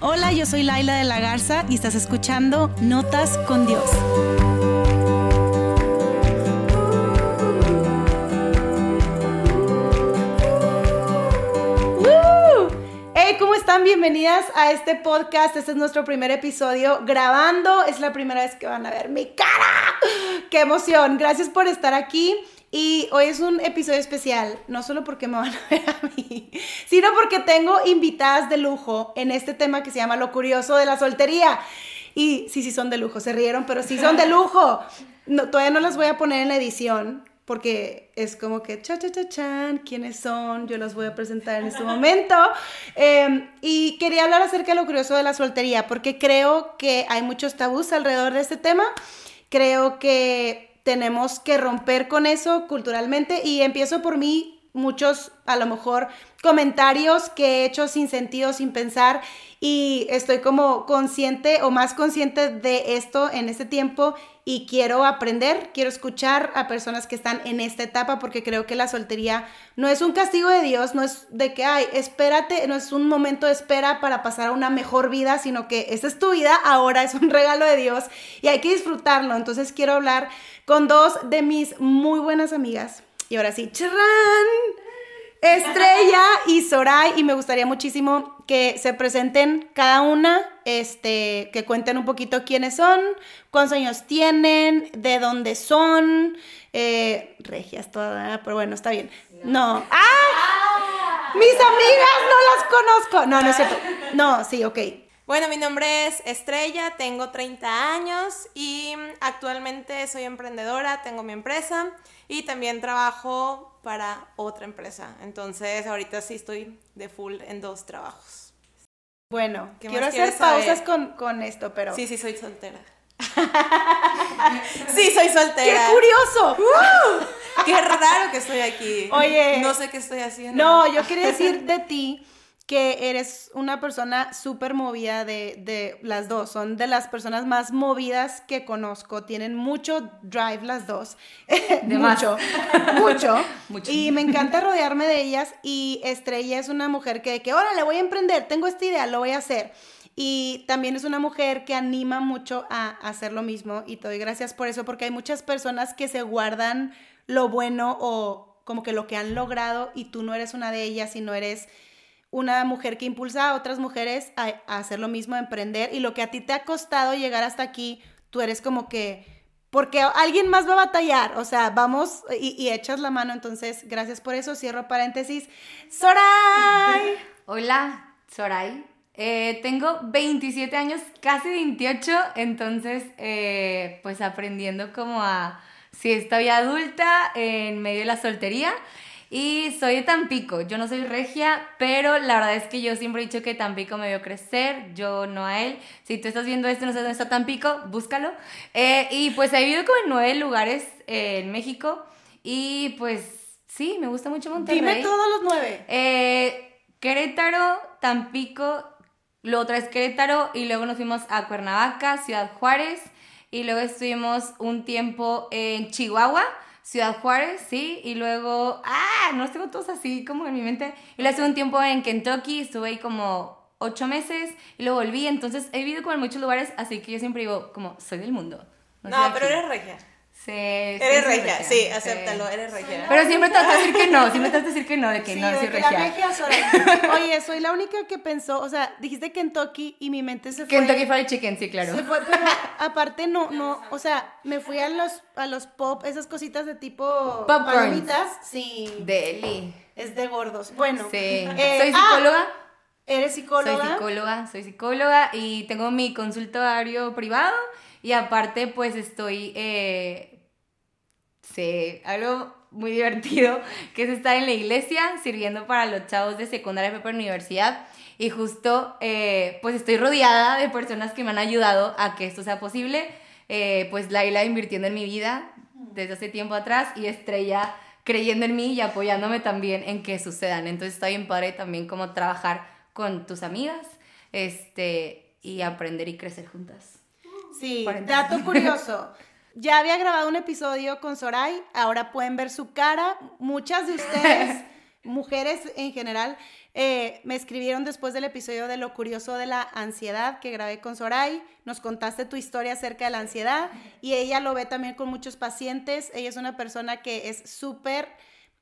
Hola, yo soy Laila de la Garza y estás escuchando Notas con Dios. ¿cómo están? Bienvenidas a este podcast. Este es nuestro primer episodio grabando. Es la primera vez que van a ver mi cara. ¡Qué emoción! Gracias por estar aquí. Y hoy es un episodio especial, no solo porque me van a ver a mí, sino porque tengo invitadas de lujo en este tema que se llama Lo Curioso de la Soltería. Y sí, sí son de lujo, se rieron, pero sí son de lujo. No, todavía no las voy a poner en la edición porque es como que cha cha cha chan, quiénes son, yo los voy a presentar en este momento. Em, y quería hablar acerca de lo curioso de la soltería, porque creo que hay muchos tabús alrededor de este tema. Creo que tenemos que romper con eso culturalmente y empiezo por mí, muchos a lo mejor comentarios que he hecho sin sentido, sin pensar y estoy como consciente o más consciente de esto en este tiempo y quiero aprender, quiero escuchar a personas que están en esta etapa porque creo que la soltería no es un castigo de Dios, no es de que, ay, espérate, no es un momento de espera para pasar a una mejor vida, sino que esta es tu vida, ahora es un regalo de Dios y hay que disfrutarlo. Entonces quiero hablar con dos de mis muy buenas amigas. Y ahora sí, ¡charrán! Estrella y Soray, y me gustaría muchísimo que se presenten cada una, este, que cuenten un poquito quiénes son, cuántos años tienen, de dónde son, eh, regias todas, pero bueno, está bien. No. ¡Ah! Mis amigas no las conozco. No, no es cierto. No, sí, ok. Bueno, mi nombre es Estrella, tengo 30 años y actualmente soy emprendedora, tengo mi empresa y también trabajo para otra empresa. Entonces, ahorita sí estoy de full en dos trabajos. Bueno, quiero hacer pausas con, esto, pero... Sí, sí, soy soltera. sí, soy soltera. ¡Qué curioso! ¡Qué raro que estoy aquí! Oye... No sé qué estoy haciendo. No, yo quería decir de ti que eres una persona súper movida de, las dos. Son de las personas más movidas que conozco. Tienen mucho drive las dos. mucho, mucho, mucho. Y me encanta rodearme de ellas. Y Estrella es una mujer que, que, ahora le voy a emprender, tengo esta idea, lo voy a hacer. Y también es una mujer que anima mucho a hacer lo mismo. Y te doy gracias por eso, porque hay muchas personas que se guardan lo bueno o como que lo que han logrado y tú no eres una de ellas y no eres una mujer que impulsa a otras mujeres a, hacer lo mismo, a emprender, y lo que a ti te ha costado llegar hasta aquí, tú eres como que, porque alguien más va a batallar, o sea, vamos y, echas la mano, entonces, gracias por eso, cierro paréntesis. Soray. Hola, Soray. Eh, tengo 27 años, casi 28, entonces, eh, pues aprendiendo como a, si estoy adulta en medio de la soltería. Y soy de Tampico, yo no soy regia, pero la verdad es que yo siempre he dicho que Tampico me vio crecer, yo no a él. Si tú estás viendo esto y no sabes dónde está Tampico, búscalo. Eh, y pues he vivido como en nueve lugares eh, en México y pues sí, me gusta mucho Monterrey. Dime todos los nueve. Eh, Querétaro, Tampico, luego otra vez Querétaro y luego nos fuimos a Cuernavaca, Ciudad Juárez y luego estuvimos un tiempo en Chihuahua Ciudad Juárez, sí, y luego, ah, no los tengo todos así como en mi mente. Y luego hace un tiempo en Kentucky, estuve ahí como ocho meses y luego volví, entonces he vivido como en muchos lugares, así que yo siempre digo, como, soy del mundo. No, pero eres regia. Sí, eres regia, sí, acéptalo, eres regia. Pero siempre te vas a decir que no, siempre te vas a decir que no, de que no, soy regia. Oye, soy la única que pensó, o sea, dijiste Kentucky y mi mente se fue. Kentucky Fried Chicken, sí, claro. Se fue, pero aparte no, no, o sea, me fui a los, a los pop, esas cositas de tipo palomitas. Sí. Deli. Es de gordos. Bueno. Sí. Eh, ¿Soy psicóloga? Ah, ¿Eres psicóloga? Soy psicóloga, soy psicóloga y tengo mi consultorio privado y aparte pues estoy... Eh, Sí, algo muy divertido, que es estar en la iglesia sirviendo para los chavos de secundaria para universidad. Y justo, eh, pues estoy rodeada de personas que me han ayudado a que esto sea posible. Eh, pues Laila invirtiendo en mi vida desde hace tiempo atrás y Estrella creyendo en mí y apoyándome también en que sucedan. Entonces está bien padre también como trabajar con tus amigas este, y aprender y crecer juntas. Sí, dato curioso. Ya había grabado un episodio con Soray, ahora pueden ver su cara. Muchas de ustedes mujeres en general eh, me escribieron después del episodio de lo curioso de la ansiedad que grabé con Soray. Nos contaste tu historia acerca de la ansiedad y ella lo ve también con muchos pacientes. Ella es una persona que es súper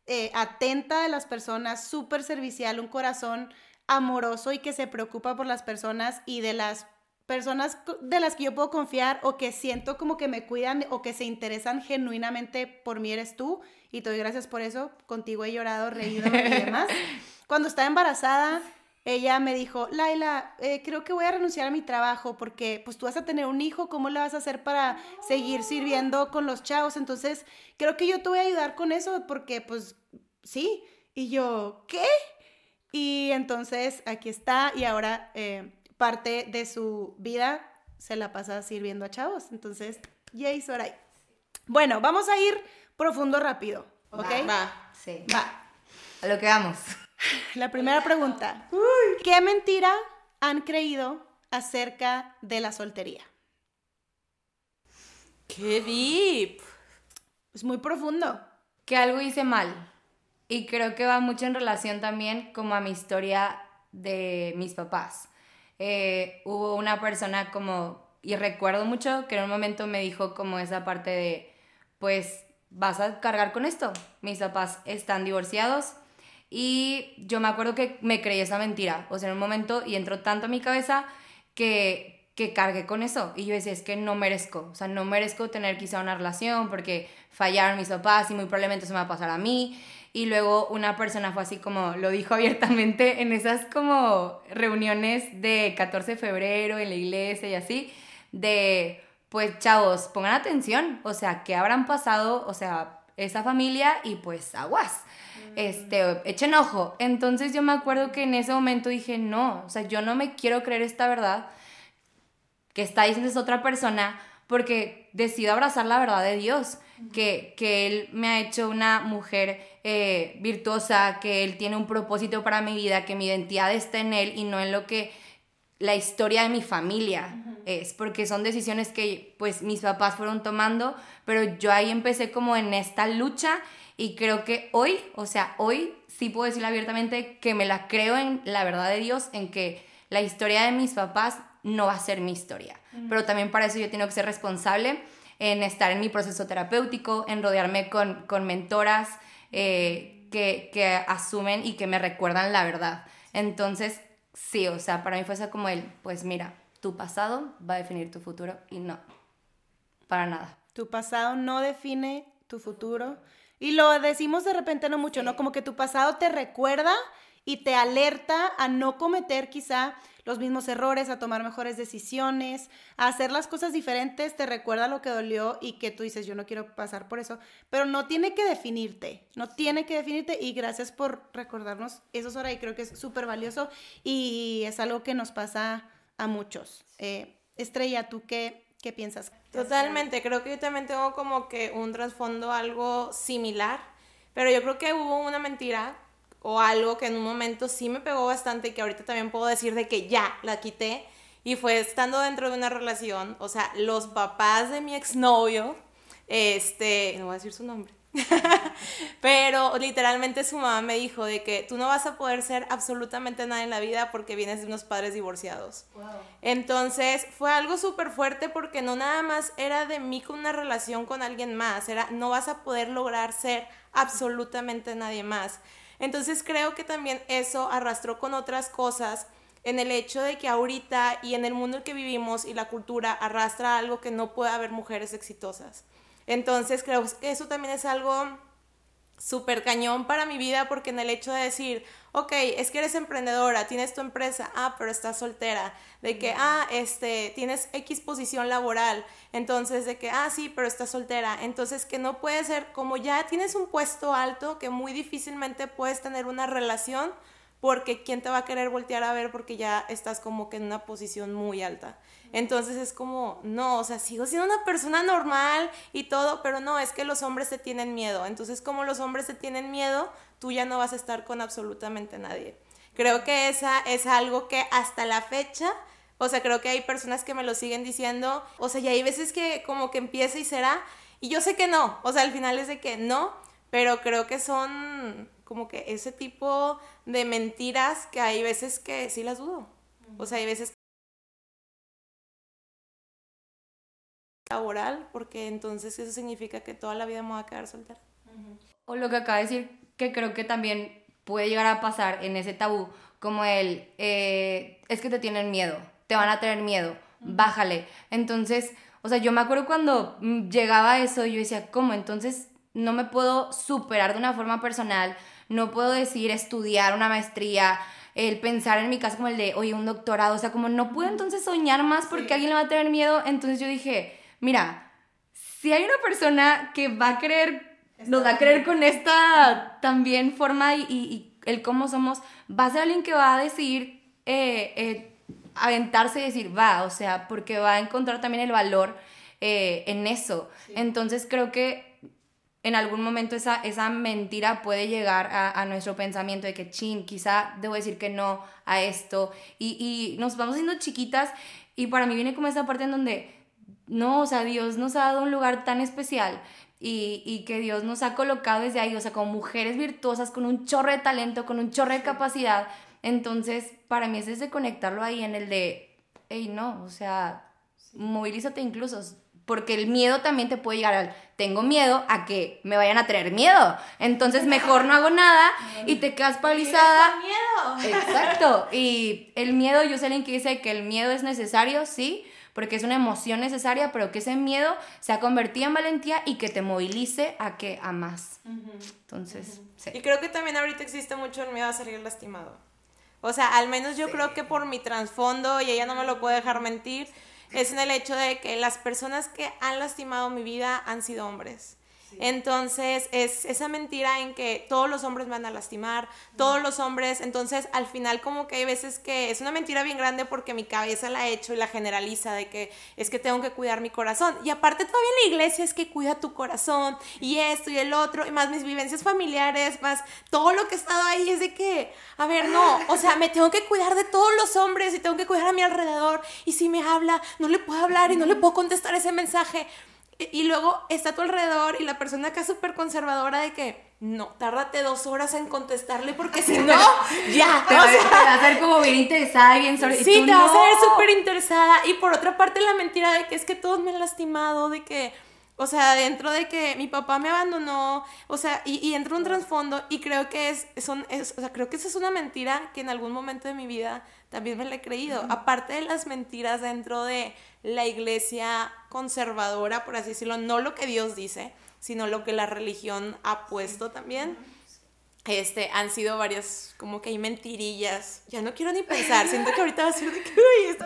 eh, atenta de las personas, súper servicial, un corazón amoroso y que se preocupa por las personas y de las personas de las que yo puedo confiar o que siento como que me cuidan o que se interesan genuinamente por mí eres tú y te doy gracias por eso. Contigo he llorado, reído y demás. Cuando estaba embarazada, ella me dijo, Laila, eh, creo que voy a renunciar a mi trabajo porque pues tú vas a tener un hijo, ¿cómo le vas a hacer para seguir sirviendo con los chavos? Entonces, creo que yo te voy a ayudar con eso porque pues sí. Y yo, ¿qué? Y entonces aquí está y ahora eh, parte de su vida se la pasa sirviendo a chavos. Entonces, yay, Soray. Bueno, vamos a ir profundo rápido, ¿ok? Va. Sí. Va. A lo que vamos. La primera pregunta. ¿Qué mentira han creído acerca de la soltería? ¡Qué deep! Es muy profundo. Que algo hice mal. Y creo que va mucho en relación también como a mi historia de mis papás. Eh, hubo una persona como, y recuerdo mucho que en un momento me dijo como esa parte de, pues vas a cargar con esto. Mis papás están divorciados y yo me acuerdo que me creí esa mentira. O sea, en un momento y entró tanto a mi cabeza que, que cargué con eso. Y yo decía, es que no merezco. O sea, no merezco tener quizá una relación porque fallaron mis papás y muy probablemente se me va a pasar a mí. Y luego una persona fue así como, lo dijo abiertamente en esas como reuniones de 14 de febrero en la iglesia y así, de, pues chavos, pongan atención, o sea, que habrán pasado, o sea, esa familia y pues aguas, este, echen ojo. Entonces yo me acuerdo que en ese momento dije, no, o sea, yo no me quiero creer esta verdad que está diciendo esa otra persona porque decido abrazar la verdad de Dios, que, que Él me ha hecho una mujer eh, virtuosa, que Él tiene un propósito para mi vida, que mi identidad está en Él y no en lo que la historia de mi familia es, porque son decisiones que pues mis papás fueron tomando, pero yo ahí empecé como en esta lucha y creo que hoy, o sea, hoy sí puedo decir abiertamente que me la creo en la verdad de Dios, en que la historia de mis papás no va a ser mi historia, pero también para eso yo tengo que ser responsable en estar en mi proceso terapéutico, en rodearme con, con mentoras eh, que, que asumen y que me recuerdan la verdad. Entonces, sí, o sea, para mí fue eso como el, pues mira, tu pasado va a definir tu futuro y no, para nada. Tu pasado no define tu futuro. Y lo decimos de repente no mucho, ¿no? Como que tu pasado te recuerda y te alerta a no cometer quizá los mismos errores, a tomar mejores decisiones, a hacer las cosas diferentes, te recuerda lo que dolió y que tú dices, yo no quiero pasar por eso, pero no tiene que definirte, no tiene que definirte y gracias por recordarnos eso, Sora, y creo que es súper valioso y es algo que nos pasa a muchos. Eh, Estrella, ¿tú qué, qué piensas? Totalmente, creo que yo también tengo como que un trasfondo algo similar, pero yo creo que hubo una mentira o algo que en un momento sí me pegó bastante y que ahorita también puedo decir de que ya la quité y fue estando dentro de una relación, o sea, los papás de mi exnovio, este, no voy a decir su nombre, pero literalmente su mamá me dijo de que tú no vas a poder ser absolutamente nada en la vida porque vienes de unos padres divorciados. Entonces fue algo súper fuerte porque no nada más era de mí con una relación con alguien más, era no vas a poder lograr ser absolutamente nadie más. Entonces creo que también eso arrastró con otras cosas en el hecho de que ahorita y en el mundo en que vivimos y la cultura arrastra algo que no puede haber mujeres exitosas. Entonces creo que eso también es algo súper cañón para mi vida porque en el hecho de decir, ok, es que eres emprendedora, tienes tu empresa, ah, pero estás soltera, de que, ah, este, tienes X posición laboral, entonces de que, ah, sí, pero estás soltera, entonces que no puede ser, como ya tienes un puesto alto, que muy difícilmente puedes tener una relación, porque quién te va a querer voltear a ver porque ya estás como que en una posición muy alta. Entonces es como, no, o sea, sigo siendo una persona normal y todo, pero no, es que los hombres te tienen miedo. Entonces como los hombres te tienen miedo, tú ya no vas a estar con absolutamente nadie. Creo que esa es algo que hasta la fecha, o sea, creo que hay personas que me lo siguen diciendo, o sea, y hay veces que como que empieza y será, y yo sé que no, o sea, al final es de que no, pero creo que son como que ese tipo de mentiras que hay veces que sí las dudo. O sea, hay veces laboral, porque entonces eso significa que toda la vida me voy a quedar soltera. O lo que acaba de decir, que creo que también puede llegar a pasar en ese tabú, como el, eh, es que te tienen miedo, te van a tener miedo, bájale. Entonces, o sea, yo me acuerdo cuando llegaba eso, yo decía, ¿cómo? Entonces no me puedo superar de una forma personal, no puedo decir estudiar una maestría, el pensar en mi caso como el de, oye, un doctorado, o sea, como no puedo entonces soñar más porque alguien le va a tener miedo, entonces yo dije, mira, si hay una persona que va a querer, nos va a querer con esta también forma y, el cómo somos, va a ser alguien que va a decidir eh, eh, aventarse y decir, va, o sea, porque va a encontrar también el valor eh, en eso. Entonces creo que en algún momento esa, esa mentira puede llegar a, nuestro pensamiento de que, chin, quizá debo decir que no a esto. Y, y nos vamos haciendo chiquitas y para mí viene como esa parte en donde, no, o sea, Dios nos ha dado un lugar tan especial y, y, que Dios nos ha colocado desde ahí, o sea, como mujeres virtuosas, con un chorro de talento, con un chorro de capacidad. Entonces, para mí es desde conectarlo ahí en el de, hey, no, o sea, movilízate incluso porque el miedo también te puede llegar al, tengo miedo a que me vayan a tener miedo, entonces mejor no hago nada y te quedas paralizada. miedo. Exacto, y el miedo, yo sé alguien que dice que el miedo es necesario, sí, porque es una emoción necesaria, pero que ese miedo se ha convertido en valentía y que te movilice a que a más. Entonces, sí. Y creo que también ahorita existe mucho el miedo a salir lastimado. O sea, al menos yo creo que por mi trasfondo, y ella no me lo puede dejar mentir, es en el hecho de que las personas que han lastimado mi vida han sido hombres. Entonces, es esa mentira en que todos los hombres van a lastimar, todos los hombres, entonces al final como que hay veces que es una mentira bien grande porque mi cabeza la ha hecho y la generaliza de que es que tengo que cuidar mi corazón. Y aparte todavía la iglesia es que cuida tu corazón y esto y el otro, y más mis vivencias familiares, más todo lo que he estado ahí es de que, a ver, no, o sea, me tengo que cuidar de todos los hombres y tengo que cuidar a mi alrededor y si me habla, no le puedo hablar y no le puedo contestar ese mensaje. Y luego está a tu alrededor y la persona acá súper conservadora de que no, tárdate dos horas en contestarle porque si no, ya. Te, vas, a hacer como bien interesada y bien sobre Sí, te vas a ver súper interesada. Y por otra parte la mentira de que es que todos me han lastimado, de que, o sea, dentro de que mi papá me abandonó, o sea, y, y entra un trasfondo y creo que es, son, es, o sea, creo que esa es una mentira que en algún momento de mi vida también me la he creído. Aparte de las mentiras dentro de la iglesia conservadora, por así decirlo, no lo que Dios dice, sino lo que la religión ha puesto también. Este, han sido varias, como que hay mentirillas. Ya no quiero ni pensar, siento que ahorita va a ser de que,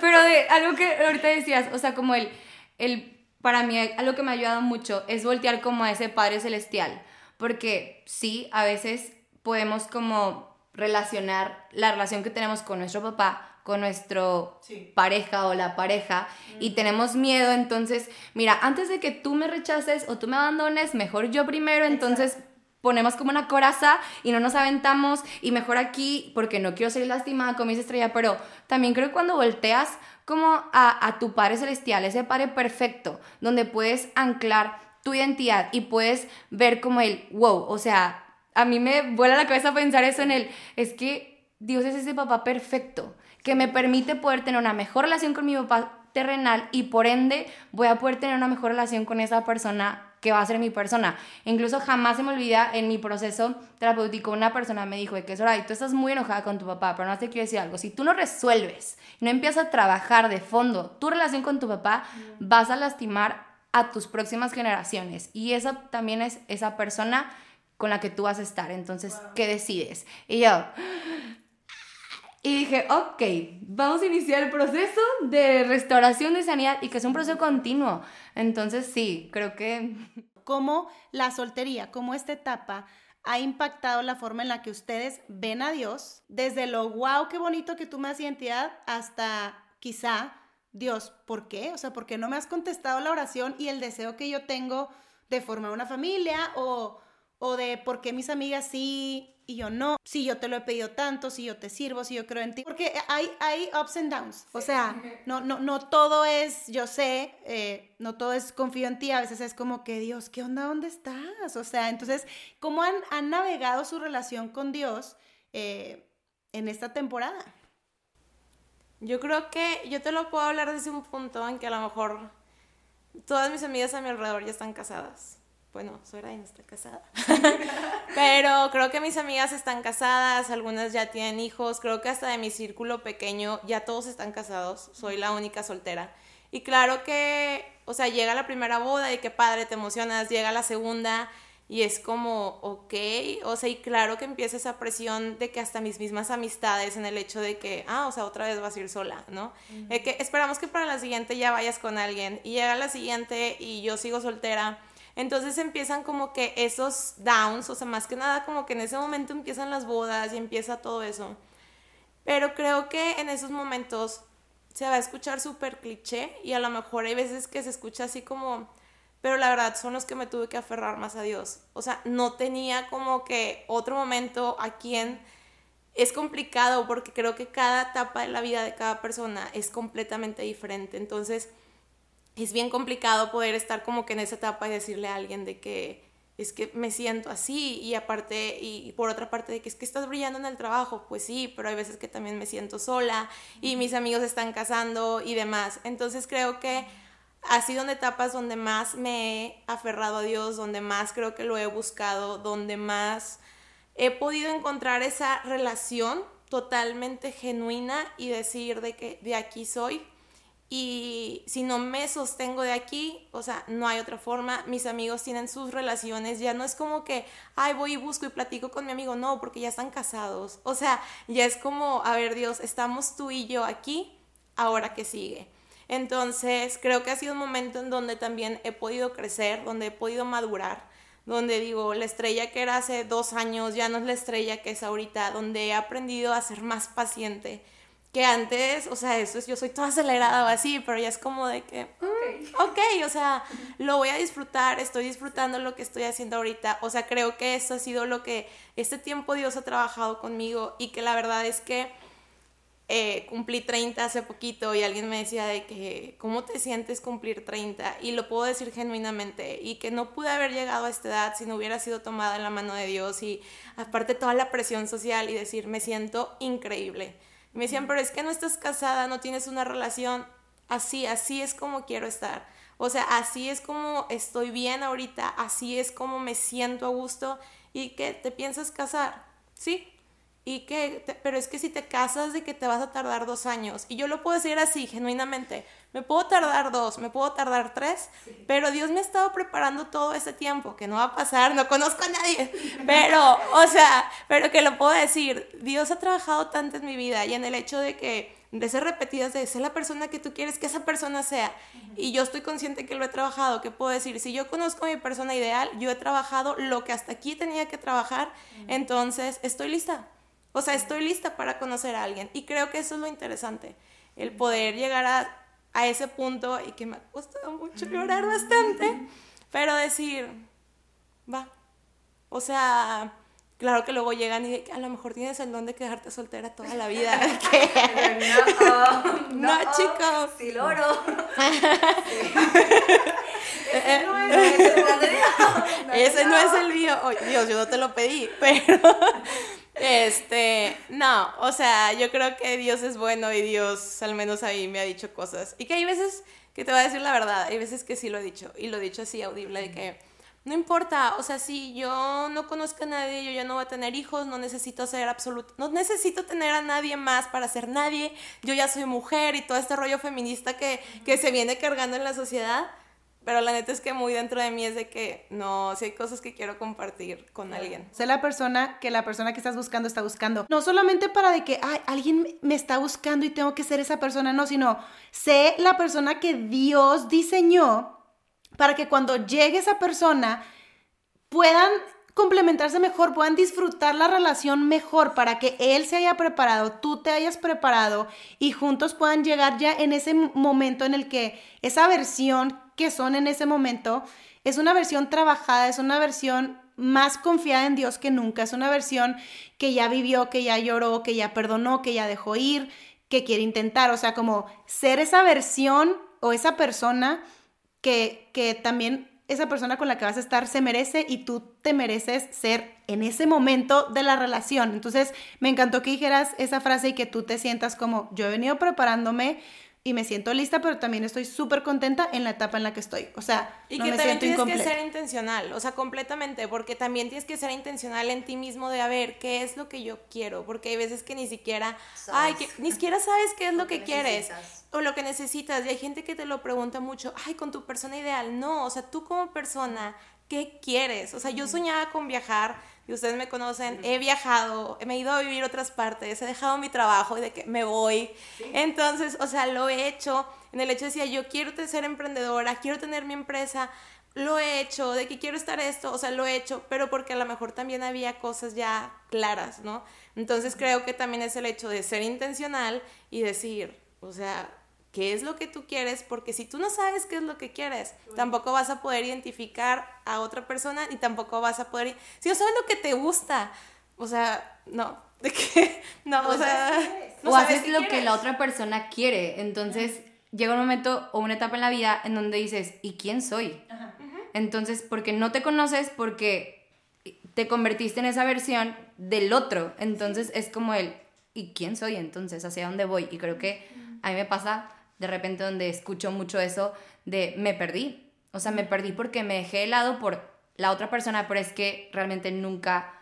Pero de algo que ahorita decías, o sea, como el, el, para mí, algo que me ha ayudado mucho es voltear como a ese Padre Celestial. Porque sí, a veces podemos como relacionar la relación que tenemos con nuestro papá con nuestro pareja o la pareja y tenemos miedo, entonces, mira, antes de que tú me rechaces o tú me abandones, mejor yo primero, entonces ponemos como una coraza y no nos aventamos y mejor aquí porque no quiero ser lastimada con mis estrella, pero también creo que cuando volteas como a, a tu Padre Celestial, ese Padre perfecto, donde puedes anclar tu identidad y puedes ver como el, wow, o sea, a mí me vuela la cabeza pensar eso en el, es que Dios es ese papá perfecto, que me permite poder tener una mejor relación con mi papá terrenal y por ende voy a poder tener una mejor relación con esa persona que va a ser mi persona. Incluso jamás se me olvida en mi proceso terapéutico una persona me dijo de que y tú estás muy enojada con tu papá, pero no te quiero decir algo. Si tú no resuelves, no empiezas a trabajar de fondo tu relación con tu papá, vas a lastimar a tus próximas generaciones. Y esa también es esa persona con la que tú vas a estar. Entonces, ¿qué decides? Y yo... Y dije, ok, vamos a iniciar el proceso de restauración de sanidad y que es un proceso continuo. Entonces, sí, creo que... ¿Cómo la soltería, cómo esta etapa ha impactado la forma en la que ustedes ven a Dios? Desde lo wow, qué bonito que tú me das identidad, hasta quizá, Dios, ¿por qué? O sea, ¿por qué no me has contestado la oración y el deseo que yo tengo de formar una familia o o de por qué mis amigas sí y yo no, si yo te lo he pedido tanto, si yo te sirvo, si yo creo en ti, porque hay, hay ups and downs, o sea, no, no, no todo es, yo sé, eh, no todo es confío en ti, a veces es como que Dios, ¿qué onda? ¿Dónde estás? O sea, entonces, ¿cómo han, han navegado su relación con Dios eh, en esta temporada? Yo creo que yo te lo puedo hablar desde un punto en que a lo mejor todas mis amigas a mi alrededor ya están casadas. Bueno, Sora no está casada. Pero creo que mis amigas están casadas, algunas ya tienen hijos, creo que hasta de mi círculo pequeño ya todos están casados, soy la única soltera. Y claro que, o sea, llega la primera boda y qué padre, te emocionas, llega la segunda y es como, ok, o sea, y claro que empieza esa presión de que hasta mis mismas amistades en el hecho de que, ah, o sea, otra vez vas a ir sola, ¿no? que esperamos que para la siguiente ya vayas con alguien y llega la siguiente y yo sigo soltera. Entonces empiezan como que esos downs, o sea, más que nada como que en ese momento empiezan las bodas y empieza todo eso. Pero creo que en esos momentos se va a escuchar súper cliché y a lo mejor hay veces que se escucha así como pero la verdad son los que me tuve que aferrar más a Dios. O sea, no tenía como que otro momento a quien es complicado porque creo que cada etapa de la vida de cada persona es completamente diferente. Entonces, es bien complicado poder estar como que en esa etapa y decirle a alguien de que es que me siento así y aparte y por otra parte de que es que estás brillando en el trabajo, pues sí, pero hay veces que también me siento sola y mis amigos están casando y demás. Entonces creo que ha sido en etapas donde más me he aferrado a Dios, donde más creo que lo he buscado, donde más he podido encontrar esa relación totalmente genuina y decir de que de aquí soy. Y si no me sostengo de aquí, o sea, no hay otra forma. Mis amigos tienen sus relaciones, ya no es como que, ay, voy y busco y platico con mi amigo, no, porque ya están casados. O sea, ya es como, a ver, Dios, estamos tú y yo aquí, ahora que sigue. Entonces, creo que ha sido un momento en donde también he podido crecer, donde he podido madurar, donde digo, la estrella que era hace dos años ya no es la estrella que es ahorita, donde he aprendido a ser más paciente que antes, o sea, eso es, yo soy toda acelerada o así, pero ya es como de que, mm, ok, o sea, lo voy a disfrutar, estoy disfrutando lo que estoy haciendo ahorita, o sea, creo que eso ha sido lo que este tiempo Dios ha trabajado conmigo y que la verdad es que eh, cumplí 30 hace poquito y alguien me decía de que, ¿cómo te sientes cumplir 30? Y lo puedo decir genuinamente y que no pude haber llegado a esta edad si no hubiera sido tomada en la mano de Dios y aparte toda la presión social y decir, me siento increíble. Me decían, pero es que no estás casada, no tienes una relación, así, así es como quiero estar. O sea, así es como estoy bien ahorita, así es como me siento a gusto y que te piensas casar. Sí, y que, pero es que si te casas de que te vas a tardar dos años, y yo lo puedo decir así, genuinamente, me puedo tardar dos, me puedo tardar tres, pero Dios me ha estado preparando todo ese tiempo, que no va a pasar, no conozco a nadie, pero, o sea, pero que lo puedo decir, Dios ha trabajado tanto en mi vida y en el hecho de que, de ser repetidas, de ser la persona que tú quieres que esa persona sea, y yo estoy consciente que lo he trabajado, que puedo decir, si yo conozco a mi persona ideal, yo he trabajado lo que hasta aquí tenía que trabajar, entonces estoy lista. O sea, estoy lista para conocer a alguien. Y creo que eso es lo interesante, el poder llegar a, a ese punto y que me ha costado mucho llorar bastante, pero decir, va. O sea, claro que luego llegan y a lo mejor tienes el don de quedarte soltera toda la vida. no, no, no, chicos. Sí, loro. Ese no es el mío. Dios, yo no te lo pedí, pero este, no, o sea, yo creo que Dios es bueno y Dios al menos ahí me ha dicho cosas. Y que hay veces que te voy a decir la verdad, hay veces que sí lo he dicho, y lo he dicho así audible, de que no importa, o sea, si yo no conozco a nadie, yo ya no voy a tener hijos, no necesito ser absoluto, no necesito tener a nadie más para ser nadie, yo ya soy mujer y todo este rollo feminista que, que se viene cargando en la sociedad pero la neta es que muy dentro de mí es de que no, si hay cosas que quiero compartir con alguien. Sé la persona que la persona que estás buscando está buscando. No solamente para de que, ay, alguien me está buscando y tengo que ser esa persona, no, sino sé la persona que Dios diseñó para que cuando llegue esa persona puedan complementarse mejor, puedan disfrutar la relación mejor para que él se haya preparado, tú te hayas preparado y juntos puedan llegar ya en ese momento en el que esa versión que son en ese momento es una versión trabajada, es una versión más confiada en Dios que nunca. Es una versión que ya vivió, que ya lloró, que ya perdonó, que ya dejó ir, que quiere intentar. O sea, como ser esa versión o esa persona que, que también esa persona con la que vas a estar se merece y tú te mereces ser en ese momento de la relación. Entonces, me encantó que dijeras esa frase y que tú te sientas como yo he venido preparándome y me siento lista, pero también estoy súper contenta en la etapa en la que estoy. O sea, y no que me también siento tienes incompleta. que ser intencional, o sea, completamente, porque también tienes que ser intencional en ti mismo de a ver qué es lo que yo quiero, porque hay veces que ni siquiera, ay, que, ni siquiera sabes qué es lo, que, quieres necesitas. o lo que necesitas. Y hay gente que te lo pregunta mucho, ay, con tu persona ideal. No, o sea, tú como persona, ¿qué quieres? O sea, yo soñaba con viajar, y ustedes me conocen, he viajado, me he ido a vivir a otras partes, he dejado mi trabajo y de que me voy. Entonces, o sea, lo he hecho. En el hecho decía, yo quiero ser emprendedora, quiero tener mi empresa, lo he hecho, de que quiero estar esto, o sea, lo he hecho, pero porque a lo mejor también había cosas ya claras, ¿no? Entonces creo que también es el hecho de ser intencional y decir, o sea, ¿qué es lo que tú quieres? Porque si tú no sabes qué es lo que quieres, tampoco vas a poder identificar a otra persona y tampoco vas a poder... Si no sabes lo que te gusta, o sea, no, de que, no, o sea... no o haces lo que la otra persona quiere. Entonces llega un momento o una etapa en la vida en donde dices, ¿y quién soy? Entonces, porque no te conoces, porque te convertiste en esa versión del otro. Entonces es como el, ¿y quién soy entonces? ¿Hacia dónde voy? Y creo que a mí me pasa de repente donde escucho mucho eso de me perdí. O sea, me perdí porque me dejé de lado por la otra persona, pero es que realmente nunca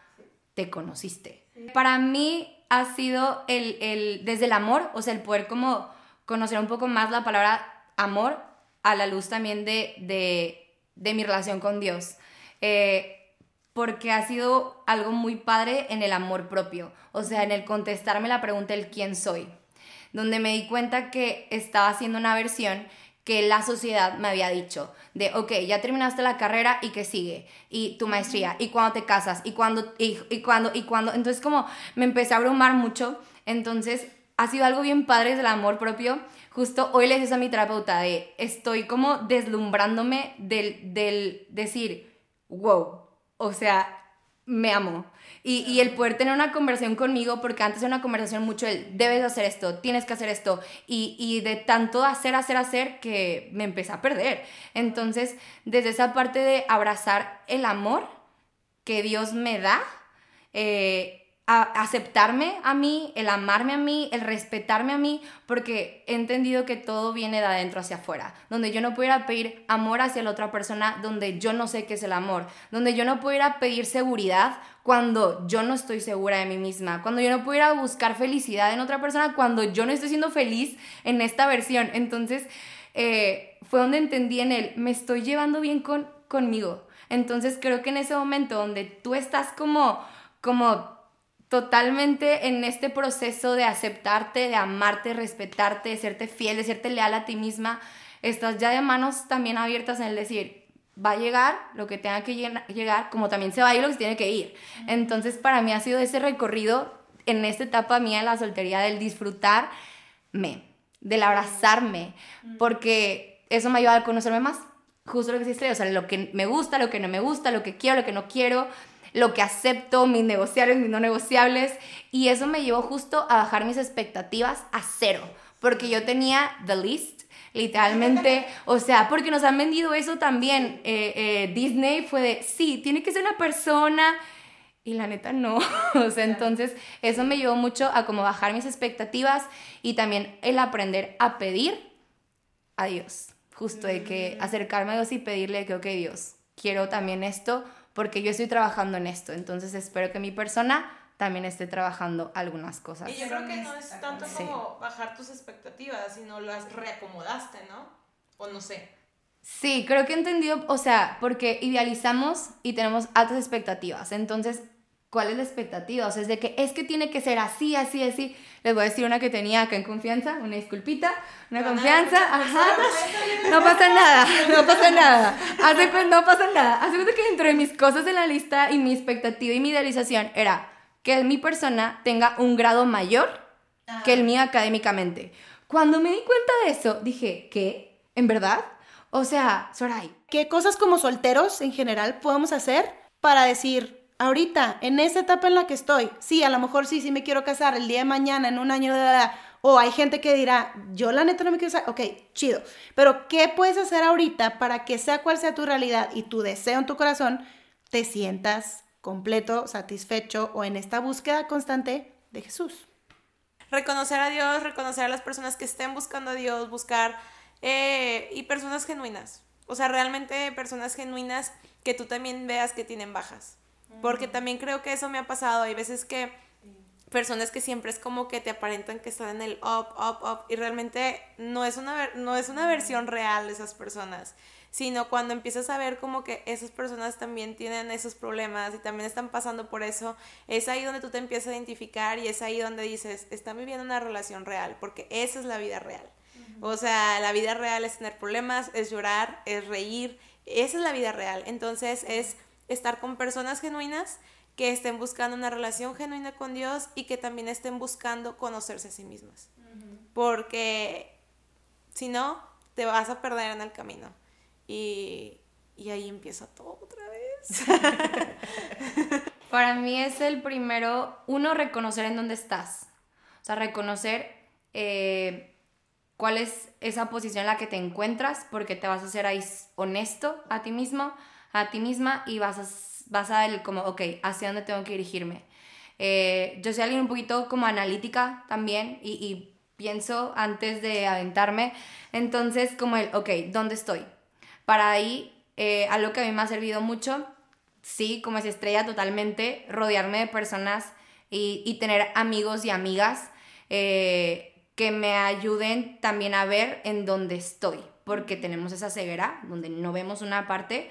te conociste. Para mí ha sido el, el, desde el amor, o sea, el poder como conocer un poco más la palabra amor a la luz también de, de, de mi relación con Dios. Eh, porque ha sido algo muy padre en el amor propio, o sea, en el contestarme la pregunta el quién soy, donde me di cuenta que estaba haciendo una versión que la sociedad me había dicho de, ok, ya terminaste la carrera y qué sigue, y tu maestría, y cuando te casas, y cuando, y, y cuando, y cuando, entonces como me empecé a abrumar mucho, entonces ha sido algo bien padre del amor propio. Justo hoy le decía a mi terapeuta de, estoy como deslumbrándome del, del decir, wow, o sea, me amo. Y, y, el poder tener una conversación conmigo, porque antes era una conversación mucho el, debes hacer esto, tienes que hacer esto, y, y, de tanto hacer, hacer, hacer, que me empecé a perder. Entonces, desde esa parte de abrazar el amor que Dios me da, eh, a aceptarme a mí, el amarme a mí, el respetarme a mí, porque he entendido que todo viene de adentro hacia afuera, donde yo no pudiera pedir amor hacia la otra persona, donde yo no sé qué es el amor, donde yo no pudiera pedir seguridad cuando yo no estoy segura de mí misma, cuando yo no pudiera buscar felicidad en otra persona, cuando yo no estoy siendo feliz en esta versión. Entonces, eh, fue donde entendí en él, me estoy llevando bien con, conmigo. Entonces, creo que en ese momento donde tú estás como, como totalmente en este proceso de aceptarte, de amarte, respetarte, de serte fiel, de serte leal a ti misma, estás ya de manos también abiertas en el decir, va a llegar lo que tenga que llegar, como también se va a ir lo que se tiene que ir. Entonces, para mí ha sido ese recorrido en esta etapa mía de la soltería, del disfrutarme, del abrazarme, porque eso me ayuda a conocerme más. Justo lo que hiciste, o sea, lo que me gusta, lo que no me gusta, lo que quiero, lo que no quiero, lo que acepto, mis negociables, mis no negociables. Y eso me llevó justo a bajar mis expectativas a cero, porque yo tenía the list, literalmente, o sea, porque nos han vendido eso también. Eh, eh, Disney fue de, sí, tiene que ser una persona. Y la neta no, o sea, entonces eso me llevó mucho a como bajar mis expectativas y también el aprender a pedir a Dios, justo de que acercarme a Dios y pedirle que, ok, Dios, quiero también esto, porque yo estoy trabajando en esto, entonces espero que mi persona también esté trabajando algunas cosas. Y yo creo que no es tanto como bajar tus expectativas, sino las reacomodaste, ¿no? O no sé. Sí, creo que he entendido, o sea, porque idealizamos y tenemos altas expectativas, entonces, ¿cuál es la expectativa? O sea, es de que es que tiene que ser así, así, así. Les voy a decir una que tenía acá en confianza, una disculpita, una No, confianza, nada, ajá. no, pasa nada, no pasa nada. Hace cu- no pasa nada. Hace cuenta que dentro de mis cosas en la lista y mi expectativa y mi idealización era que mi persona tenga un grado mayor que el mío académicamente. Cuando me di cuenta de eso, dije, ¿qué? ¿En verdad? O sea, Soray, ¿Qué cosas como solteros en general podemos hacer para decir, ahorita, en esa etapa en la que estoy, sí, a lo mejor sí, sí me quiero casar el día de mañana, en un año, de o hay gente que dirá, yo la neta no me quiero casar, ok, chido, pero ¿qué puedes hacer ahorita para que sea cual sea tu realidad y tu deseo en tu corazón, te sientas completo, satisfecho o en esta búsqueda constante de Jesús? Reconocer a Dios, reconocer a las personas que estén buscando a Dios, buscar eh, y personas genuinas. O sea, realmente personas genuinas que tú también veas que tienen bajas. Porque también creo que eso me ha pasado. Hay veces que personas que siempre es como que te aparentan que están en el up, up, up y realmente no es una, no es una versión real de esas personas, sino cuando empiezas a ver como que esas personas también tienen esos problemas y también están pasando por eso, es ahí donde tú te empiezas a identificar y es ahí donde dices, están viviendo una relación real, porque esa es la vida real. O sea, la vida real es tener problemas, es llorar, es reír, esa es la vida real. Entonces es estar con personas genuinas que estén buscando una relación genuina con Dios y que también estén buscando conocerse a sí mismas. Porque si no, te vas a perder en el camino. Y, y ahí empieza todo otra vez. Para mí es el primero, uno, reconocer en dónde estás. O sea, reconocer eh, cuál es esa posición en la que te encuentras, porque te vas a hacer ahí honesto a ti mismo a ti misma y vas a, vas a ver como, ok, ¿hacia dónde tengo que dirigirme? Eh, yo soy alguien un poquito como analítica también y, pienso antes de aventarme. Entonces, como el, ok, ¿dónde estoy? Para ahí, eh, algo que a mí me ha servido mucho, sí, como es estrella totalmente, rodearme de personas y, tener amigos y amigas eh, que me ayuden también a ver en dónde estoy, porque tenemos esa ceguera donde no vemos una parte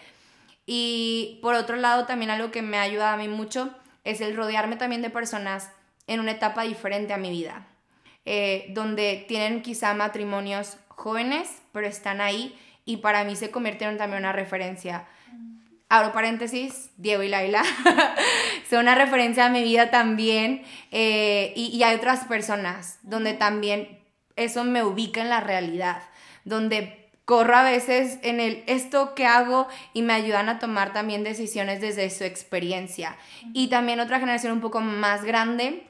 y por otro lado, también algo que me ha ayudado a mí mucho es el rodearme también de personas en una etapa diferente a mi vida, eh, donde tienen quizá matrimonios jóvenes, pero están ahí y para mí se convirtieron también en una referencia. Abro paréntesis, Diego y Laila, son una referencia a mi vida también eh, y, y hay otras personas donde también eso me ubica en la realidad, donde corro a veces en el esto que hago y me ayudan a tomar también decisiones desde su experiencia. Y también otra generación un poco más grande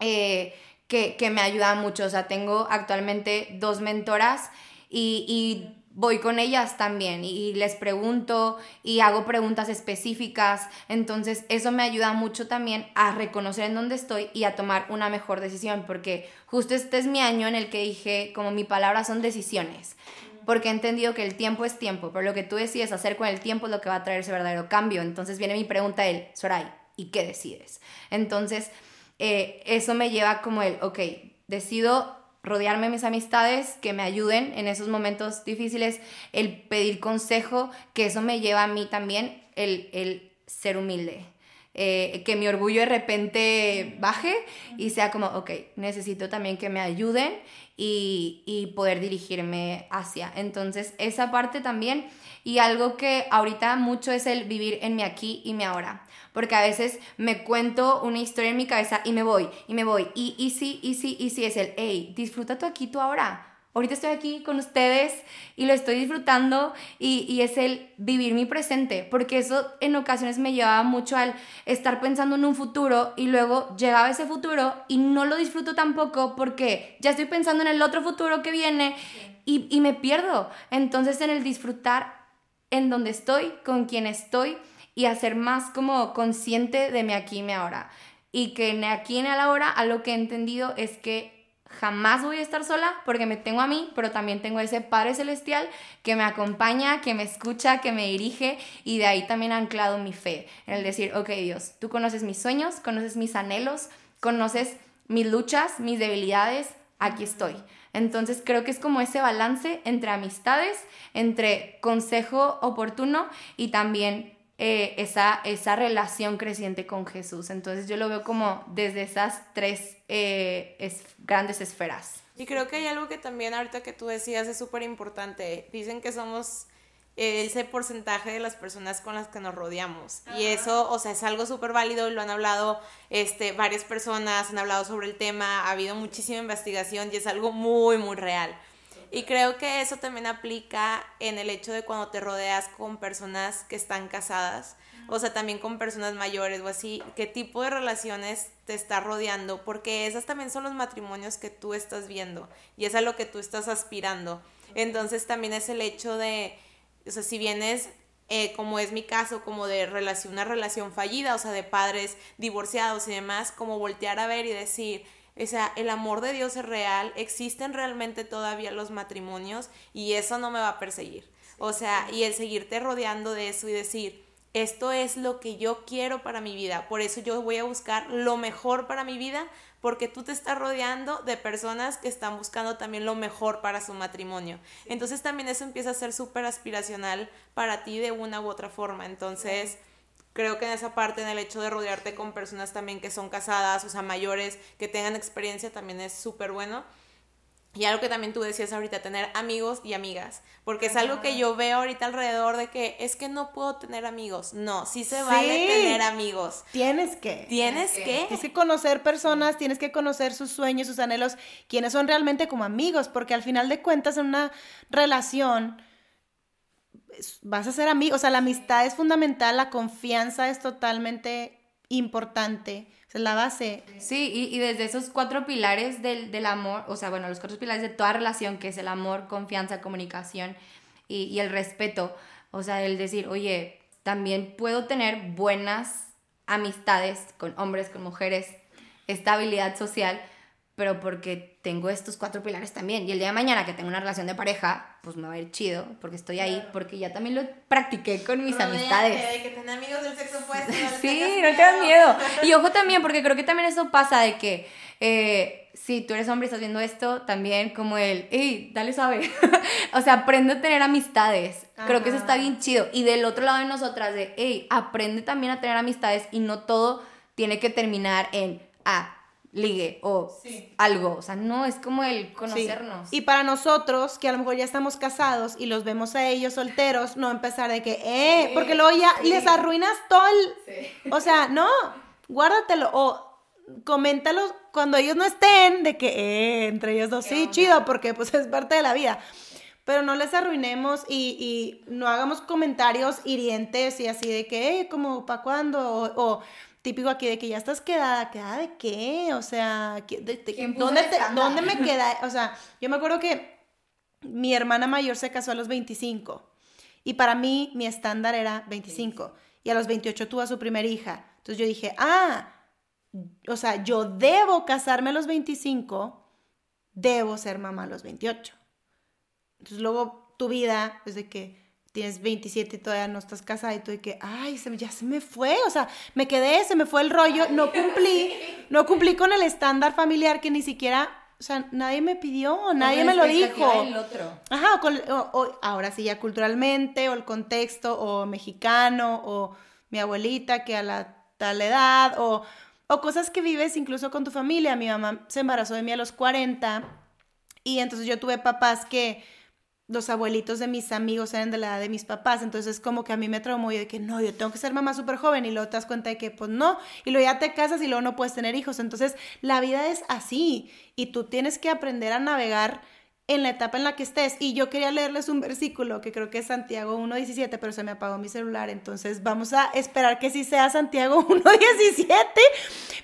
eh, que, me ayuda mucho. O sea, tengo actualmente dos mentoras y, voy con ellas también y, les pregunto y hago preguntas específicas. Entonces eso me ayuda mucho también a reconocer en dónde estoy y a tomar una mejor decisión porque justo este es mi año en el que dije como mi palabra son decisiones porque he entendido que el tiempo es tiempo, pero lo que tú decides hacer con el tiempo es lo que va a traer ese verdadero cambio. Entonces viene mi pregunta él, Soray, ¿y qué decides? Entonces, eh, eso me lleva como el, ok, decido rodearme de mis amistades que me ayuden en esos momentos difíciles, el pedir consejo, que eso me lleva a mí también el, el ser humilde. Eh, que mi orgullo de repente baje y sea como, ok, necesito también que me ayuden y, poder dirigirme hacia. Entonces, esa parte también. Y algo que ahorita mucho es el vivir en mi aquí y mi ahora. Porque a veces me cuento una historia en mi cabeza y me voy, y me voy. Y, y sí, y sí, y sí, es el, hey, disfruta tu aquí, tu ahora. Ahorita estoy aquí con ustedes y lo estoy disfrutando y, es el vivir mi presente, porque eso en ocasiones me llevaba mucho al estar pensando en un futuro y luego llegaba ese futuro y no lo disfruto tampoco porque ya estoy pensando en el otro futuro que viene y, y me pierdo. Entonces en el disfrutar en donde estoy, con quien estoy y hacer más como consciente de mi aquí y mi ahora. Y que en aquí y en el ahora a lo que he entendido es que jamás voy a estar sola porque me tengo a mí, pero también tengo ese Padre Celestial que me acompaña, que me escucha, que me dirige y de ahí también anclado mi fe, en el decir, ok Dios, tú conoces mis sueños, conoces mis anhelos, conoces mis luchas, mis debilidades, aquí estoy. Entonces creo que es como ese balance entre amistades, entre consejo oportuno y también eh, esa, esa relación creciente con Jesús. Entonces yo lo veo como desde esas tres eh, grandes esferas. Y creo que hay algo que también ahorita que tú decías es súper importante. Dicen que somos ese porcentaje de las personas con las que nos rodeamos. Y eso, o sea, es algo súper válido, lo han hablado este, varias personas, han hablado sobre el tema, ha habido muchísima investigación y es algo muy, muy real. Y creo que eso también aplica en el hecho de cuando te rodeas con personas que están casadas, o sea, también con personas mayores o así, qué tipo de relaciones te está rodeando, porque esas también son los matrimonios que tú estás viendo y es a lo que tú estás aspirando. Entonces también es el hecho de, o sea, si vienes eh, como es mi caso, como de relación, una relación fallida, o sea, de padres divorciados y demás, como voltear a ver y decir, o sea, el amor de Dios es real, existen realmente todavía los matrimonios y eso no me va a perseguir. O sea, y el seguirte rodeando de eso y decir, esto es lo que yo quiero para mi vida, por eso yo voy a buscar lo mejor para mi vida, porque tú te estás rodeando de personas que están buscando también lo mejor para su matrimonio. Entonces también eso empieza a ser súper aspiracional para ti de una u otra forma. Entonces creo que en esa parte, en el hecho de rodearte con personas también que son casadas, o sea, mayores, que tengan experiencia, también es súper bueno. Y algo que también tú decías ahorita, tener amigos y amigas, porque es algo que yo veo ahorita alrededor de que es que no puedo tener amigos. No, sí se vale tener amigos. Tienes que. Tienes que. Tienes que conocer personas, tienes que conocer sus sueños, sus anhelos, quienes son realmente como amigos, porque al final de cuentas en una relación vas a ser amigos, o sea, la amistad es fundamental, la confianza es totalmente importante es la base. Sí, y, desde esos cuatro pilares del, del, amor, o sea, bueno, los cuatro pilares de toda relación, que es el amor, confianza, comunicación y, y el respeto, o sea, el decir, oye, también puedo tener buenas amistades con hombres, con mujeres, estabilidad social, pero porque tengo estos cuatro pilares también. Y el día de mañana que tengo una relación de pareja, pues me va a ir chido, porque estoy ahí, porque ya también lo practiqué con mis amistades. De que tener amigos del sexo opuesto. sí, no tengas miedo. Y ojo también, porque creo que también eso pasa de que eh, si tú eres hombre y estás viendo esto, también como el, hey, dale suave. o sea, aprende a tener amistades. Creo que eso está bien chido. Y del otro lado de nosotras, de, hey, aprende también a tener amistades y no todo tiene que terminar en, ah, ligue o algo. O sea, no, es como el conocernos. Y para nosotros, que a lo mejor ya estamos casados y los vemos a ellos solteros, no empezar de que, eh, porque luego ya les arruinas todo el... O sea, no, guárdatelo o coméntalo cuando ellos no estén, de que, eh, entre ellos dos, sí, chido, porque pues es parte de la vida. Pero no les arruinemos y, y no hagamos comentarios hirientes y así de que, eh, como, ¿para cuándo? o típico aquí de que ya estás quedada, ¿quedada de qué? O sea, ¿dónde, ¿dónde me queda? O sea, yo me acuerdo que mi hermana mayor se casó a los 25 y para mí mi estándar era 25 y a los 28 tuvo a su primera hija. Entonces yo dije, ah, o sea, yo debo casarme a los 25, debo ser mamá a los 28. Entonces luego tu vida, desde que tienes 27 y todavía no estás casada y tú de que, ay, se, ya se me fue, o sea, me quedé, se me fue el rollo, no cumplí, no cumplí con el estándar familiar que ni siquiera, o sea, nadie me pidió, nadie me lo dijo. El otro. Ajá, o, ahora sí, ya culturalmente, o el contexto, o mexicano, o mi abuelita que a la tal edad, o, o cosas que vives incluso con tu familia. Mi mamá se embarazó de mí a los 40 y entonces yo tuve papás que los abuelitos de mis amigos eran de la edad de mis papás, entonces como que a mí me traumó y de que no, yo tengo que ser mamá súper joven y luego te das cuenta de que pues no, y luego ya te casas y luego no puedes tener hijos, entonces la vida es así y tú tienes que aprender a navegar en la etapa en la que estés. Y yo quería leerles un versículo que creo que es Santiago 1.17, pero se me apagó mi celular, entonces vamos a esperar que sí sea Santiago 1.17,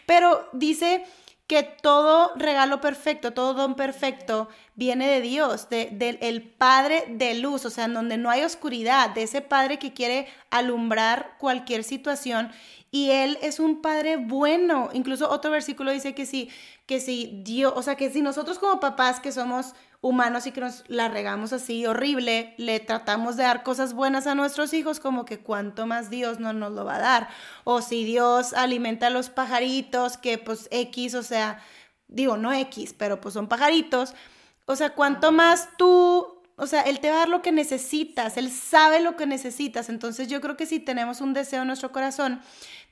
pero dice que todo regalo perfecto, todo don perfecto viene de Dios, del de, el Padre de luz, o sea, en donde no hay oscuridad, de ese Padre que quiere alumbrar cualquier situación. Y Él es un Padre bueno. Incluso otro versículo dice que si, que si Dios, o sea, que si nosotros como papás que somos humanos y que nos la regamos así horrible, le tratamos de dar cosas buenas a nuestros hijos, como que cuánto más Dios no nos lo va a dar. O si Dios alimenta a los pajaritos, que pues X, o sea, digo, no X, pero pues son pajaritos. O sea, cuánto más tú, o sea, Él te va a dar lo que necesitas, Él sabe lo que necesitas. Entonces yo creo que si tenemos un deseo en nuestro corazón,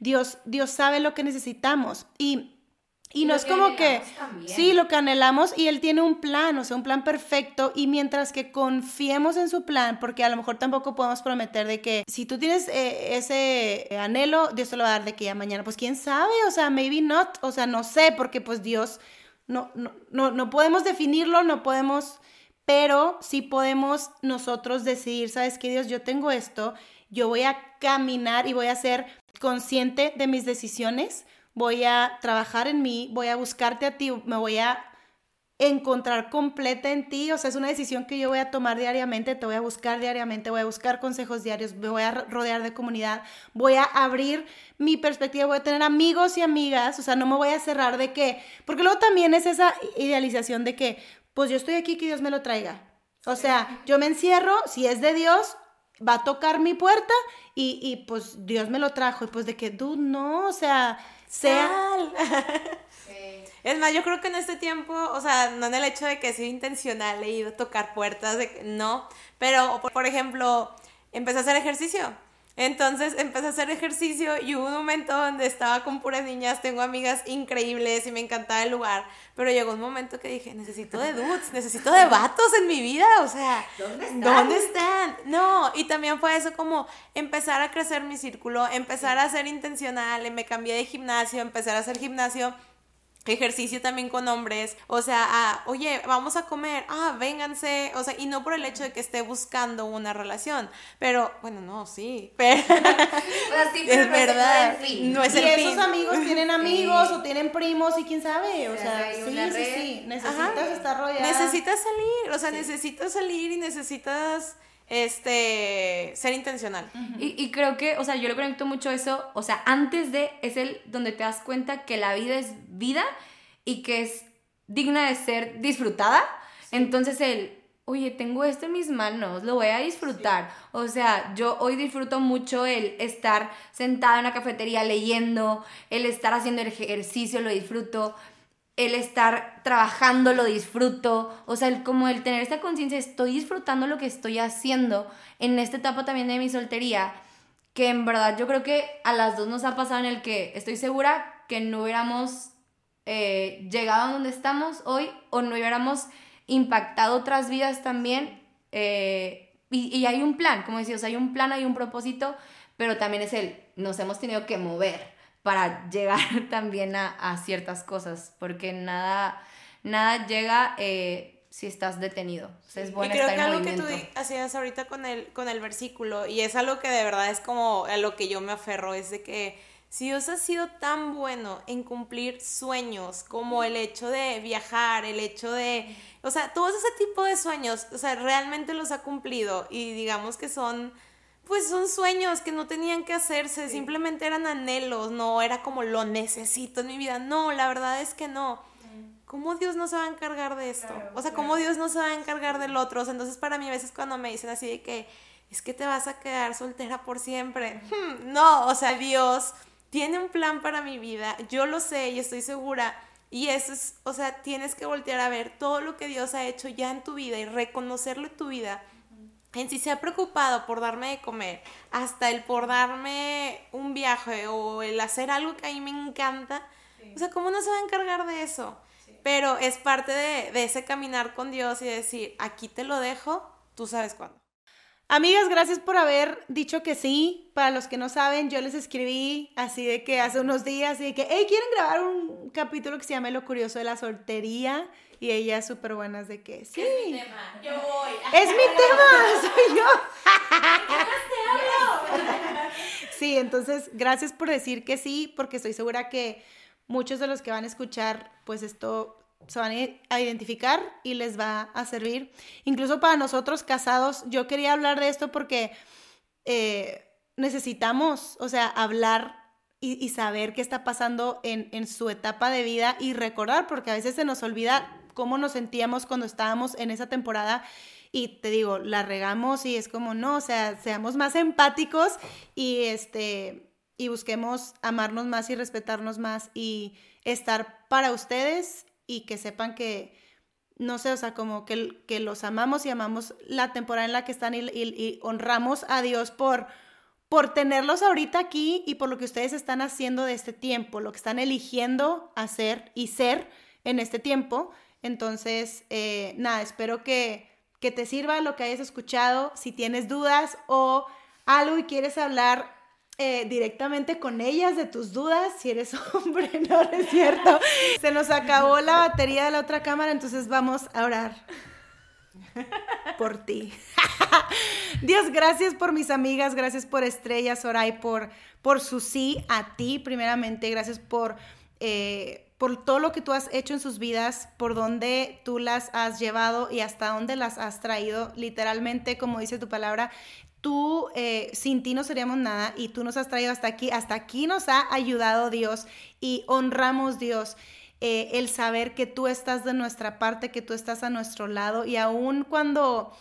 Dios, Dios sabe lo que necesitamos. Y y, no es como que, sí, lo que anhelamos y Él tiene un plan, o sea, un plan perfecto y mientras que confiemos en su plan, porque a lo mejor tampoco podemos prometer de que si tú tienes eh, ese anhelo, Dios te lo va a dar de que ya mañana, pues quién sabe, o sea, maybe not, o sea, no sé, porque pues Dios, no, no, no, no podemos definirlo, no podemos pero sí podemos nosotros decidir, ¿sabes qué Dios? Yo tengo esto, yo voy a caminar y voy a ser consciente de mis decisiones, voy a trabajar en mí, voy a buscarte a ti, me voy a encontrar completa en ti, o sea, es una decisión que yo voy a tomar diariamente, te voy a buscar diariamente, voy a buscar consejos diarios, me voy a rodear de comunidad, voy a abrir mi perspectiva, voy a tener amigos y amigas, o sea, no me voy a cerrar de que, porque luego también es esa idealización de que, pues yo estoy aquí, que Dios me lo traiga. O sea, yo me encierro, si es de Dios, va a tocar mi puerta y, y pues Dios me lo trajo, y pues de que, tú no, o sea, sea... Es más, yo creo que en este tiempo, o sea, no en el hecho de que sea intencional, he ido a tocar puertas, de que, no, pero por ejemplo, empecé a hacer ejercicio. Entonces empecé a hacer ejercicio y hubo un momento donde estaba con puras niñas, tengo amigas increíbles y me encantaba el lugar, pero llegó un momento que dije, necesito de dudes, necesito de vatos en mi vida, o sea, ¿dónde están? ¿Dónde están? No, y también fue eso como empezar a crecer mi círculo, empezar a ser intencional, me cambié de gimnasio, empezar a hacer gimnasio ejercicio también con hombres, o sea, ah, oye, vamos a comer, ah, vénganse, o sea, y no por el hecho de que esté buscando una relación, pero, bueno, no, sí, pero, es verdad, no es el y esos amigos tienen amigos o tienen primos y quién sabe, o, sea, sí, sí, sí, necesitas estar rodeada. Necesitas salir, o sea, necesitas salir y necesitas este, ser intencional. y, y, creo que, o sea, yo le conecto mucho eso, o sea, antes de es el donde te das cuenta que la vida es vida y que es digna de ser disfrutada. Entonces el, oye, tengo esto en mis manos, lo voy a disfrutar. O sea, yo hoy disfruto mucho el estar sentada en la cafetería leyendo, el estar haciendo ejercicio, lo disfruto el estar trabajando lo disfruto, o sea, el, como el tener esta conciencia, estoy disfrutando lo que estoy haciendo en esta etapa también de mi soltería, que en verdad yo creo que a las dos nos ha pasado en el que estoy segura que no hubiéramos eh, llegado a donde estamos hoy o no hubiéramos impactado otras vidas también. Eh, y, hay un plan, como decía, o sea, hay un plan, hay un propósito, pero también es el, nos hemos tenido que mover para llegar también a, ciertas cosas, porque nada, nada llega eh, si estás detenido. es bueno y creo que algo que tú hacías ahorita con el, con el versículo, y es algo que de verdad es como a lo que yo me aferro, es de que si Dios ha sido tan bueno en cumplir sueños como el hecho de viajar, el hecho de, o sea, todo ese tipo de sueños, o sea, realmente los ha cumplido y digamos que son pues son sueños que no tenían que hacerse, simplemente eran anhelos, no era como lo necesito en mi vida. No, la verdad es que no. ¿Cómo Dios no se va a encargar de esto? o sea, ¿cómo Dios no se va a encargar del otro? O sea, entonces para mí a veces cuando me dicen así de que es que te vas a quedar soltera por siempre. Hmm, no, o sea, Dios tiene un plan para mi vida, yo lo sé y estoy segura. Y eso es, o sea, tienes que voltear a ver todo lo que Dios ha hecho ya en tu vida y reconocerlo en tu vida en si se ha preocupado por darme de comer, hasta el por darme un viaje o el hacer algo que a mí me encanta, o sea, ¿cómo no se va a encargar de eso? Pero es parte de, de ese caminar con Dios y decir, aquí te lo dejo, tú sabes cuándo. Amigas, gracias por haber dicho que sí. Para los que no saben, yo les escribí así de que hace unos días y de que, hey, ¿quieren grabar un capítulo que se llama Lo Curioso de la Soltería? Y ellas súper buenas de que, sí. Es mi tema, yo voy. Es mi tema, soy yo. sí, entonces, gracias por decir que sí, porque estoy segura que muchos de los que van a escuchar, pues esto se van a identificar y les va a servir. Incluso para nosotros casados, yo quería hablar de esto porque eh, necesitamos, o sea, hablar y, saber qué está pasando en, en, su etapa de vida y recordar, porque a veces se nos olvida cómo nos sentíamos cuando estábamos en esa temporada. Y te digo, la regamos y es como, no, o sea, seamos más empáticos y este, y busquemos amarnos más y respetarnos más y estar para ustedes y que sepan que, no sé, o sea, como que, que los amamos y amamos la temporada en la que están y, honramos a Dios por, por tenerlos ahorita aquí y por lo que ustedes están haciendo de este tiempo, lo que están eligiendo hacer y ser en este tiempo. Entonces, eh, nada, espero que, que te sirva lo que hayas escuchado. Si tienes dudas o algo y quieres hablar eh, directamente con ellas de tus dudas, si eres hombre, no, es cierto. Se nos acabó la batería de la otra cámara, entonces vamos a orar. por ti. Dios, gracias por mis amigas, gracias por Estrella, Soray, por, por su sí a ti, primeramente, gracias por... Eh, por todo lo que tú has hecho en sus vidas, por dónde tú las has llevado y hasta dónde las has traído. Literalmente, como dice tu palabra, tú eh, sin ti no seríamos nada y tú nos has traído hasta aquí, hasta aquí nos ha ayudado Dios y honramos Dios. Eh, el saber que tú estás de nuestra parte, que tú estás a nuestro lado y aun cuando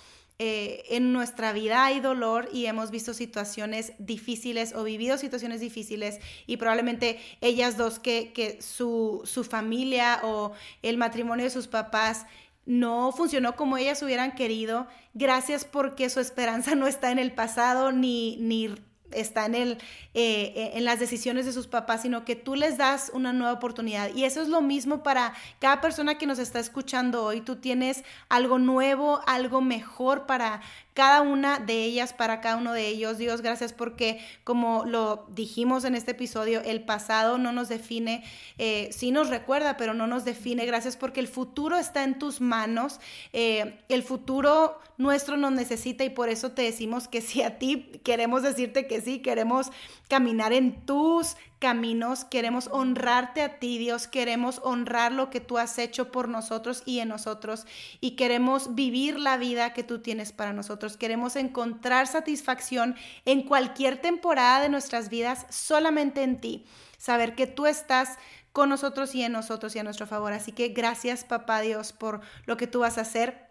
eh, en nuestra vida hay dolor y hemos visto situaciones difíciles o vivido situaciones difíciles y probablemente ellas dos que, que su, su familia o el matrimonio de sus papás no funcionó como ellas hubieran querido. Gracias porque su esperanza no está en el pasado ni, ni está en, el, eh, eh, en las decisiones de sus papás, sino que tú les das una nueva oportunidad. Y eso es lo mismo para cada persona que nos está escuchando hoy. Tú tienes algo nuevo, algo mejor para cada una de ellas, para cada uno de ellos. Dios, gracias porque como lo dijimos en este episodio, el pasado no nos define, eh, sí nos recuerda, pero no nos define. Gracias porque el futuro está en tus manos. Eh, el futuro nuestro nos necesita y por eso te decimos que si a ti queremos decirte que sí, queremos caminar en tus caminos, queremos honrarte a ti, Dios, queremos honrar lo que tú has hecho por nosotros y en nosotros y queremos vivir la vida que tú tienes para nosotros. Queremos encontrar satisfacción en cualquier temporada de nuestras vidas solamente en ti. Saber que tú estás con nosotros y en nosotros y a nuestro favor. Así que gracias, papá Dios, por lo que tú vas a hacer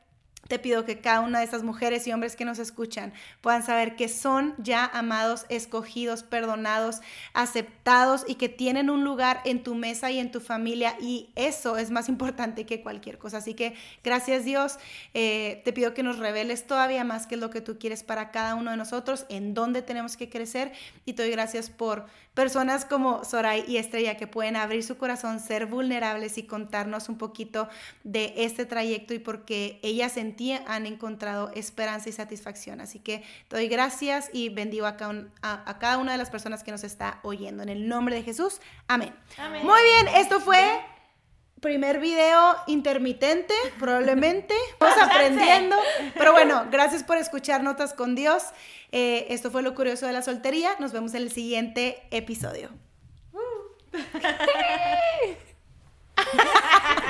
te pido que cada una de estas mujeres y hombres que nos escuchan puedan saber que son ya amados, escogidos, perdonados, aceptados y que tienen un lugar en tu mesa y en tu familia y eso es más importante que cualquier cosa. Así que gracias Dios, eh, te pido que nos reveles todavía más qué es lo que tú quieres para cada uno de nosotros, en dónde tenemos que crecer y te doy gracias por personas como Soray y Estrella que pueden abrir su corazón, ser vulnerables y contarnos un poquito de este trayecto y porque ellas en ti han encontrado esperanza y satisfacción. Así que te doy gracias y bendigo a cada, una de las personas que nos está oyendo. En el nombre de Jesús, amén. amén. Muy bien, esto fue primer video intermitente, probablemente. Vamos aprendiendo. Pero bueno, gracias por escuchar Notas con Dios. Eh, esto fue lo curioso de la soltería. Nos vemos en el siguiente episodio. Uh.